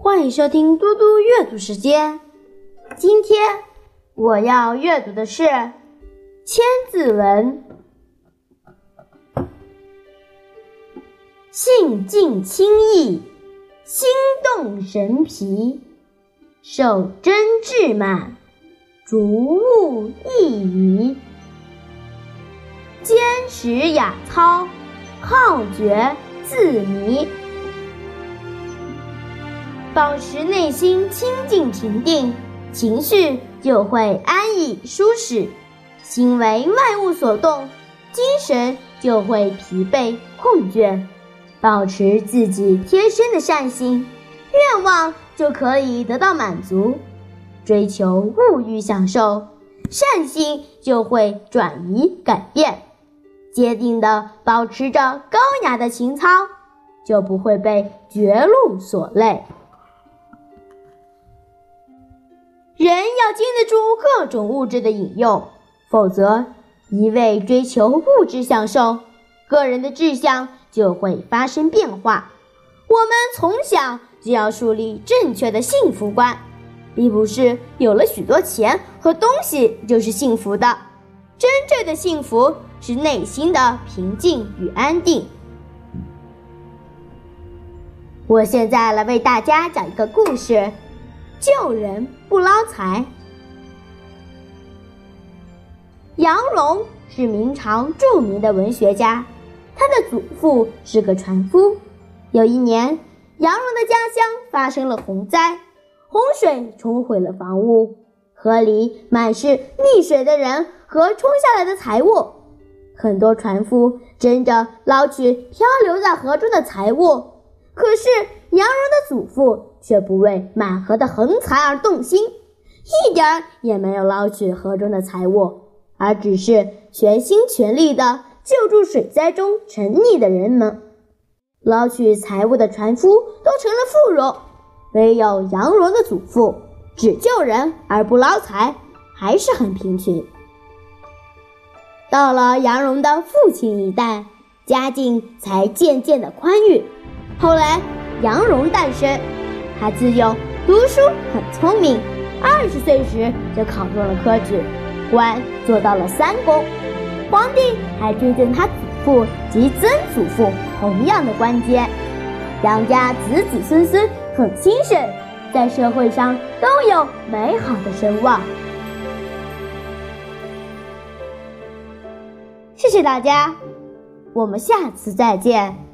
欢迎收听嘟嘟阅读时间。今天我要阅读的是《千字文》，性静轻易，心动神疲，守贞志满，逐物意移，坚持雅操，好觉自迷。保持内心清净平定，情绪就会安逸舒适；心为外物所动，精神就会疲惫困倦。保持自己天生的善心，愿望就可以得到满足。追求物欲享受，善心就会转移改变。坚定的保持着高雅的情操，就不会被绝路所累。人要经得住各种物质的引诱，否则一味追求物质享受，个人的志向就会发生变化。我们从小就要树立正确的幸福观，并不是有了许多钱和东西就是幸福的。真正的幸福是内心的平静与安定。我现在来为大家讲一个故事。救人不捞财。杨荣是明朝著名的文学家，他的祖父是个船夫。有一年，杨荣的家乡发生了洪灾，洪水冲毁了房屋，河里满是溺水的人和冲下来的财物。很多船夫争着捞取漂流在河中的财物，可是杨荣的祖父。却不为满河的横财而动心，一点也没有捞取河中的财物，而只是全心全力的救助水灾中沉溺的人们。捞取财物的船夫都成了富荣，唯有杨荣的祖父只救人而不捞财，还是很贫穷。到了杨荣的父亲一代，家境才渐渐的宽裕。后来，杨荣诞生。他自幼读书很聪明，二十岁时就考中了科举，官做到了三公。皇帝还追赠他祖父及曾祖父同样的官阶，杨家子子孙孙很兴盛，在社会上都有美好的声望。谢谢大家，我们下次再见。